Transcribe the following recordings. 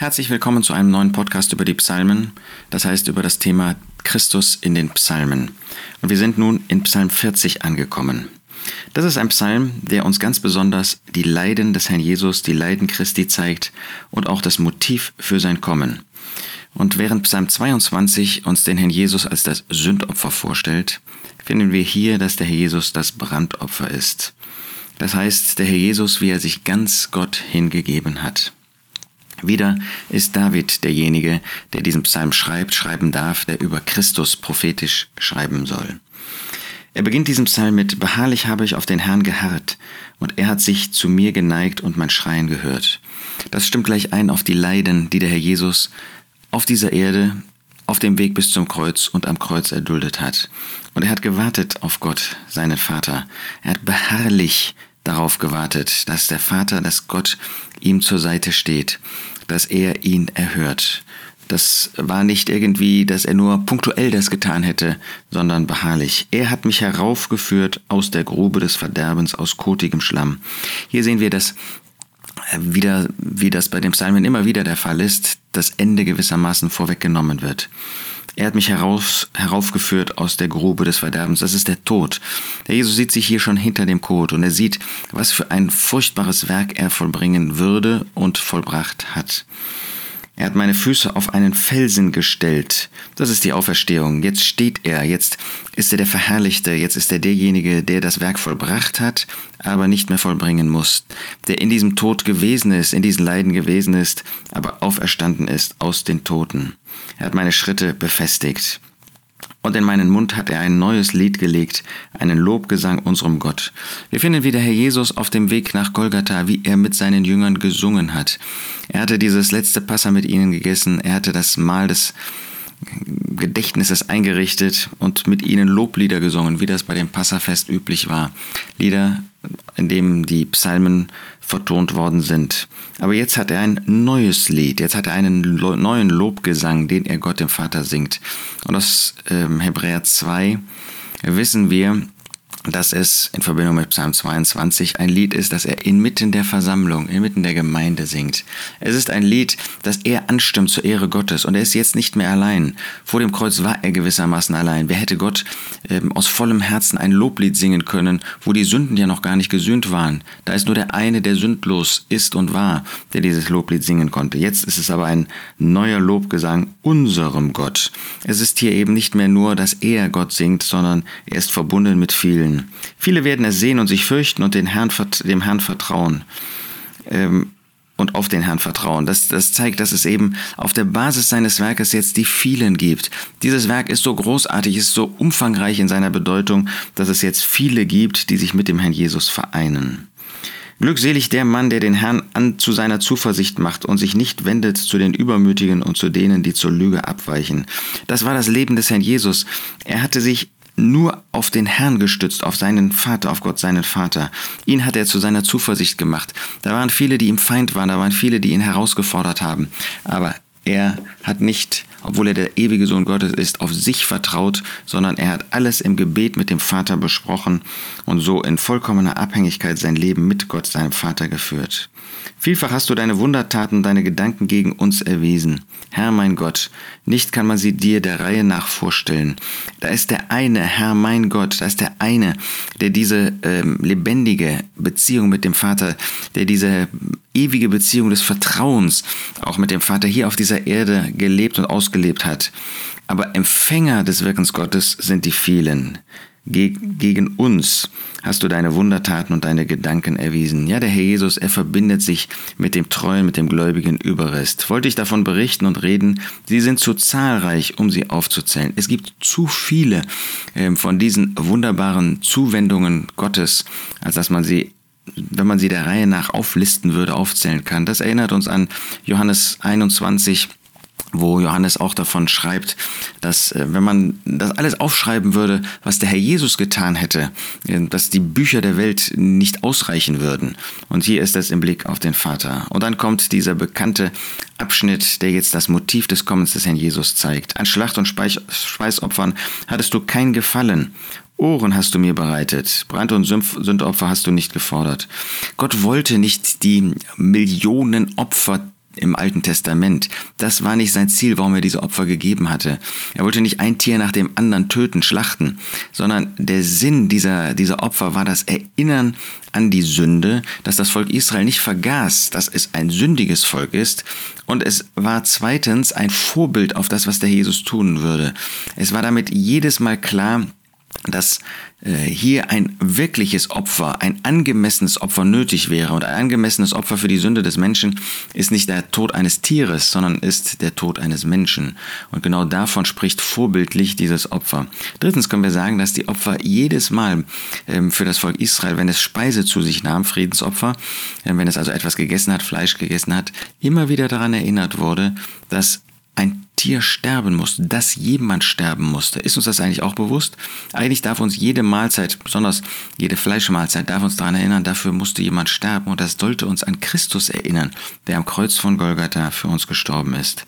Herzlich willkommen zu einem neuen Podcast über die Psalmen, das heißt über das Thema Christus in den Psalmen. Und wir sind nun in Psalm 40 angekommen. Das ist ein Psalm, der uns ganz besonders die Leiden des Herrn Jesus, die Leiden Christi zeigt und auch das Motiv für sein Kommen. Und während Psalm 22 uns den Herrn Jesus als das Sündopfer vorstellt, finden wir hier, dass der Herr Jesus das Brandopfer ist. Das heißt, der Herr Jesus, wie er sich ganz Gott hingegeben hat. Wieder ist David derjenige, der diesen Psalm schreibt, schreiben darf, der über Christus prophetisch schreiben soll. Er beginnt diesen Psalm mit Beharrlich habe ich auf den Herrn geharrt, und er hat sich zu mir geneigt und mein Schreien gehört. Das stimmt gleich ein auf die Leiden, die der Herr Jesus auf dieser Erde, auf dem Weg bis zum Kreuz und am Kreuz erduldet hat. Und er hat gewartet auf Gott, seinen Vater. Er hat beharrlich darauf gewartet, dass der Vater, dass Gott ihm zur Seite steht, dass er ihn erhört. Das war nicht irgendwie, dass er nur punktuell das getan hätte, sondern beharrlich. Er hat mich heraufgeführt aus der Grube des Verderbens, aus kotigem Schlamm. Hier sehen wir das wieder, wie das bei dem Psalmen immer wieder der Fall ist, das Ende gewissermaßen vorweggenommen wird. Er hat mich heraus, heraufgeführt aus der Grube des Verderbens. Das ist der Tod. Der Jesus sieht sich hier schon hinter dem Tod und er sieht, was für ein furchtbares Werk er vollbringen würde und vollbracht hat. Er hat meine Füße auf einen Felsen gestellt. Das ist die Auferstehung. Jetzt steht er, jetzt ist er der Verherrlichte, jetzt ist er derjenige, der das Werk vollbracht hat, aber nicht mehr vollbringen muss, der in diesem Tod gewesen ist, in diesen Leiden gewesen ist, aber auferstanden ist aus den Toten. Er hat meine Schritte befestigt. Und in meinen Mund hat er ein neues Lied gelegt, einen Lobgesang unserem Gott. Wir finden wieder Herr Jesus auf dem Weg nach Golgatha, wie er mit seinen Jüngern gesungen hat. Er hatte dieses letzte Passa mit ihnen gegessen, er hatte das Mahl des Gedächtnisses eingerichtet und mit ihnen Loblieder gesungen, wie das bei dem Passafest üblich war. Lieder, in denen die Psalmen vertont worden sind. Aber jetzt hat er ein neues Lied, jetzt hat er einen neuen Lobgesang, den er Gott dem Vater singt. Und aus ähm, Hebräer 2 wissen wir, dass es in Verbindung mit Psalm 22 ein Lied ist, das er inmitten der Versammlung, inmitten der Gemeinde singt. Es ist ein Lied, das er anstimmt zur Ehre Gottes und er ist jetzt nicht mehr allein. Vor dem Kreuz war er gewissermaßen allein. Wer hätte Gott ähm, aus vollem Herzen ein Loblied singen können, wo die Sünden ja noch gar nicht gesühnt waren? Da ist nur der eine, der sündlos ist und war, der dieses Loblied singen konnte. Jetzt ist es aber ein neuer Lobgesang unserem Gott. Es ist hier eben nicht mehr nur, dass er Gott singt, sondern er ist verbunden mit vielen vielen. Viele werden es sehen und sich fürchten und den Herrn, dem Herrn vertrauen. Ähm, und auf den Herrn vertrauen. Das, das zeigt, dass es eben auf der Basis seines Werkes jetzt die vielen gibt. Dieses Werk ist so großartig, ist so umfangreich in seiner Bedeutung, dass es jetzt viele gibt, die sich mit dem Herrn Jesus vereinen. Glückselig der Mann, der den Herrn an zu seiner Zuversicht macht und sich nicht wendet zu den Übermütigen und zu denen, die zur Lüge abweichen. Das war das Leben des Herrn Jesus. Er hatte sich nur auf den Herrn gestützt, auf seinen Vater, auf Gott, seinen Vater. Ihn hat er zu seiner Zuversicht gemacht. Da waren viele, die ihm Feind waren, da waren viele, die ihn herausgefordert haben. Aber er hat nicht, obwohl er der ewige Sohn Gottes ist, auf sich vertraut, sondern er hat alles im Gebet mit dem Vater besprochen und so in vollkommener Abhängigkeit sein Leben mit Gott, seinem Vater, geführt. Vielfach hast du deine Wundertaten, deine Gedanken gegen uns erwiesen. Herr mein Gott, nicht kann man sie dir der Reihe nach vorstellen. Da ist der eine, Herr mein Gott, da ist der eine, der diese ähm, lebendige Beziehung mit dem Vater, der diese ewige Beziehung des Vertrauens auch mit dem Vater hier auf dieser Erde gelebt und ausgelebt hat. Aber Empfänger des Wirkens Gottes sind die vielen. Gegen uns hast du deine Wundertaten und deine Gedanken erwiesen. Ja, der Herr Jesus, er verbindet sich mit dem treuen, mit dem gläubigen Überrest. Wollte ich davon berichten und reden, sie sind zu zahlreich, um sie aufzuzählen. Es gibt zu viele äh, von diesen wunderbaren Zuwendungen Gottes, als dass man sie wenn man sie der Reihe nach auflisten würde, aufzählen kann. Das erinnert uns an Johannes 21, wo Johannes auch davon schreibt, dass äh, wenn man das alles aufschreiben würde, was der Herr Jesus getan hätte, äh, dass die Bücher der Welt nicht ausreichen würden. Und hier ist das im Blick auf den Vater. Und dann kommt dieser bekannte Abschnitt, der jetzt das Motiv des Kommens des Herrn Jesus zeigt. An Schlacht- und Speisopfern hattest du kein Gefallen. Ohren hast du mir bereitet, Brand- und Sündopfer hast du nicht gefordert. Gott wollte nicht die Millionen Opfer im Alten Testament. Das war nicht sein Ziel, warum er diese Opfer gegeben hatte. Er wollte nicht ein Tier nach dem anderen töten, schlachten, sondern der Sinn dieser, dieser Opfer war das Erinnern an die Sünde, dass das Volk Israel nicht vergaß, dass es ein sündiges Volk ist. Und es war zweitens ein Vorbild auf das, was der Jesus tun würde. Es war damit jedes Mal klar, dass äh, hier ein wirkliches Opfer, ein angemessenes Opfer nötig wäre. Und ein angemessenes Opfer für die Sünde des Menschen ist nicht der Tod eines Tieres, sondern ist der Tod eines Menschen. Und genau davon spricht vorbildlich dieses Opfer. Drittens können wir sagen, dass die Opfer jedes Mal ähm, für das Volk Israel, wenn es Speise zu sich nahm, Friedensopfer, äh, wenn es also etwas gegessen hat, Fleisch gegessen hat, immer wieder daran erinnert wurde, dass ein Tier sterben musste, dass jemand sterben musste. Ist uns das eigentlich auch bewusst? Eigentlich darf uns jede Mahlzeit, besonders jede Fleischmahlzeit, darf uns daran erinnern, dafür musste jemand sterben und das sollte uns an Christus erinnern, der am Kreuz von Golgatha für uns gestorben ist.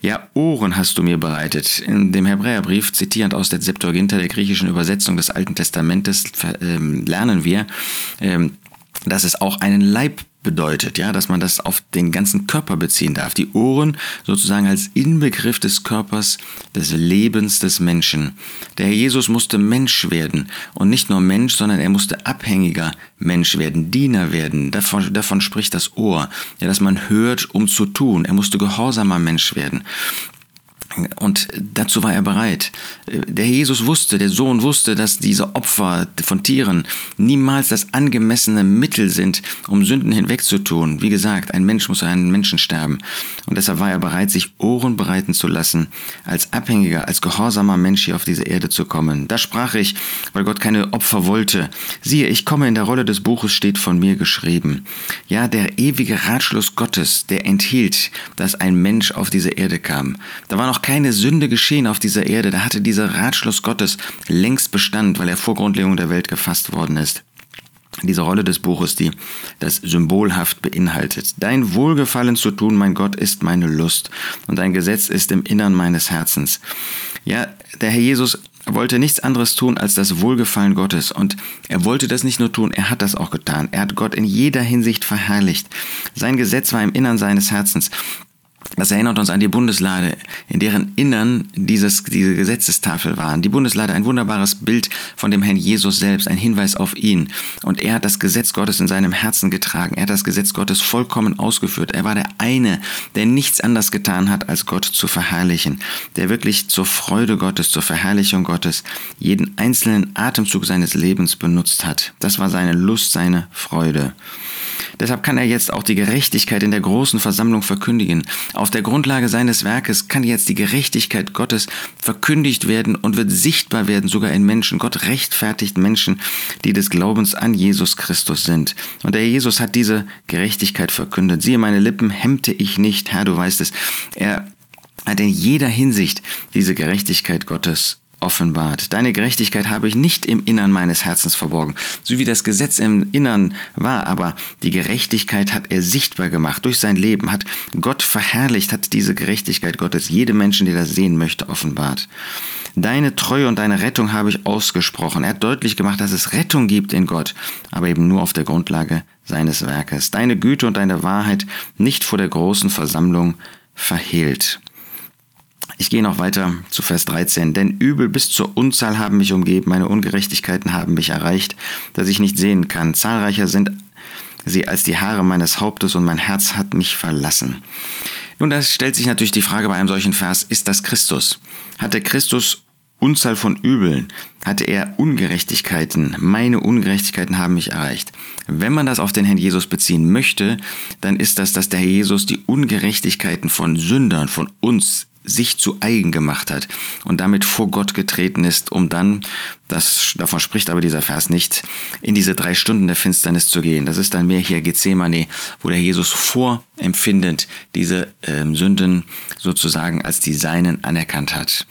Ja, Ohren hast du mir bereitet. In dem Hebräerbrief, zitierend aus der Septuaginta, der griechischen Übersetzung des Alten Testamentes, ähm, lernen wir, ähm, dass es auch einen Leib bedeutet, ja, dass man das auf den ganzen Körper beziehen darf. Die Ohren sozusagen als Inbegriff des Körpers, des Lebens des Menschen. Der Herr Jesus musste Mensch werden und nicht nur Mensch, sondern er musste abhängiger Mensch werden, Diener werden. Davon, davon spricht das Ohr, ja, dass man hört, um zu tun. Er musste gehorsamer Mensch werden. Und dazu war er bereit. Der Jesus wusste, der Sohn wusste, dass diese Opfer von Tieren niemals das angemessene Mittel sind, um Sünden hinwegzutun. Wie gesagt, ein Mensch muss einen Menschen sterben. Und deshalb war er bereit, sich Ohren bereiten zu lassen, als abhängiger, als gehorsamer Mensch hier auf diese Erde zu kommen. Da sprach ich, weil Gott keine Opfer wollte. Siehe, ich komme in der Rolle des Buches steht von mir geschrieben. Ja, der ewige Ratschluss Gottes, der enthielt, dass ein Mensch auf diese Erde kam. Da war noch keine Sünde geschehen auf dieser Erde, da hatte dieser Ratschluss Gottes längst Bestand, weil er vor Grundlegung der Welt gefasst worden ist. Diese Rolle des Buches, die das symbolhaft beinhaltet. Dein Wohlgefallen zu tun, mein Gott, ist meine Lust und dein Gesetz ist im Innern meines Herzens. Ja, der Herr Jesus wollte nichts anderes tun als das Wohlgefallen Gottes. Und er wollte das nicht nur tun, er hat das auch getan. Er hat Gott in jeder Hinsicht verherrlicht. Sein Gesetz war im Innern seines Herzens. Das erinnert uns an die Bundeslade, in deren Innern dieses, diese Gesetzestafel waren. Die Bundeslade, ein wunderbares Bild von dem Herrn Jesus selbst, ein Hinweis auf ihn. Und er hat das Gesetz Gottes in seinem Herzen getragen. Er hat das Gesetz Gottes vollkommen ausgeführt. Er war der eine, der nichts anders getan hat, als Gott zu verherrlichen. Der wirklich zur Freude Gottes, zur Verherrlichung Gottes jeden einzelnen Atemzug seines Lebens benutzt hat. Das war seine Lust, seine Freude. Deshalb kann er jetzt auch die Gerechtigkeit in der großen Versammlung verkündigen. Auf der Grundlage seines Werkes kann jetzt die Gerechtigkeit Gottes verkündigt werden und wird sichtbar werden, sogar in Menschen. Gott rechtfertigt Menschen, die des Glaubens an Jesus Christus sind. Und der Jesus hat diese Gerechtigkeit verkündet. Siehe, meine Lippen hemmte ich nicht, Herr, du weißt es. Er hat in jeder Hinsicht diese Gerechtigkeit Gottes offenbart. Deine Gerechtigkeit habe ich nicht im Innern meines Herzens verborgen, so wie das Gesetz im Innern war, aber die Gerechtigkeit hat er sichtbar gemacht durch sein Leben, hat Gott verherrlicht, hat diese Gerechtigkeit Gottes jedem Menschen, der das sehen möchte, offenbart. Deine Treue und deine Rettung habe ich ausgesprochen. Er hat deutlich gemacht, dass es Rettung gibt in Gott, aber eben nur auf der Grundlage seines Werkes. Deine Güte und deine Wahrheit nicht vor der großen Versammlung verhehlt. Ich gehe noch weiter zu Vers 13. Denn Übel bis zur Unzahl haben mich umgeben, meine Ungerechtigkeiten haben mich erreicht, dass ich nicht sehen kann. Zahlreicher sind sie als die Haare meines Hauptes und mein Herz hat mich verlassen. Nun, da stellt sich natürlich die Frage bei einem solchen Vers, ist das Christus? Hatte Christus Unzahl von Übeln? Hatte er Ungerechtigkeiten? Meine Ungerechtigkeiten haben mich erreicht. Wenn man das auf den Herrn Jesus beziehen möchte, dann ist das, dass der Herr Jesus die Ungerechtigkeiten von Sündern, von uns sich zu eigen gemacht hat und damit vor Gott getreten ist, um dann, das, davon spricht aber dieser Vers nicht, in diese drei Stunden der Finsternis zu gehen. Das ist dann mehr hier Gethsemane, wo der Jesus vorempfindend diese ähm, Sünden sozusagen als die Seinen anerkannt hat.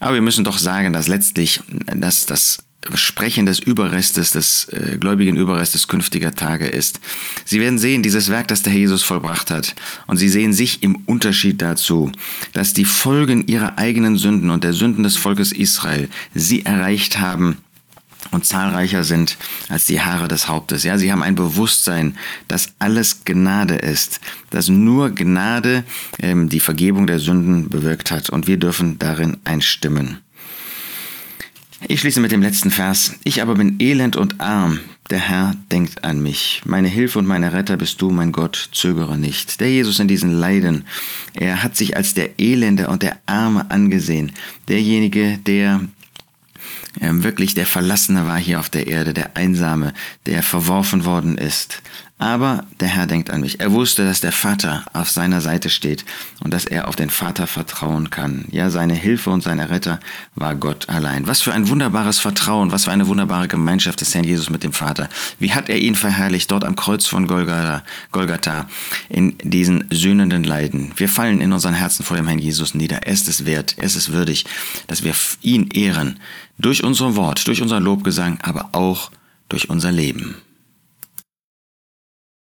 Aber wir müssen doch sagen, dass letztlich, dass das Sprechen des Überrestes, des äh, gläubigen Überrestes künftiger Tage ist. Sie werden sehen, dieses Werk, das der Herr Jesus vollbracht hat. Und sie sehen sich im Unterschied dazu, dass die Folgen ihrer eigenen Sünden und der Sünden des Volkes Israel sie erreicht haben und zahlreicher sind als die Haare des Hauptes. Ja, sie haben ein Bewusstsein, dass alles Gnade ist, dass nur Gnade ähm, die Vergebung der Sünden bewirkt hat und wir dürfen darin einstimmen. Ich schließe mit dem letzten Vers. Ich aber bin elend und arm. Der Herr denkt an mich. Meine Hilfe und meine Retter bist du, mein Gott, zögere nicht. Der Jesus in diesen Leiden, er hat sich als der Elende und der Arme angesehen. Derjenige, der ähm, wirklich der Verlassene war hier auf der Erde, der Einsame, der verworfen worden ist. Aber der Herr denkt an mich. Er wusste, dass der Vater auf seiner Seite steht und dass er auf den Vater vertrauen kann. Ja, seine Hilfe und sein Retter war Gott allein. Was für ein wunderbares Vertrauen, was für eine wunderbare Gemeinschaft des Herrn Jesus mit dem Vater. Wie hat er ihn verherrlicht dort am Kreuz von Golgatha, Golgatha in diesen sühnenden Leiden. Wir fallen in unseren Herzen vor dem Herrn Jesus nieder. Er ist es wert, er ist es würdig, dass wir ihn ehren durch unser Wort, durch unser Lobgesang, aber auch durch unser Leben.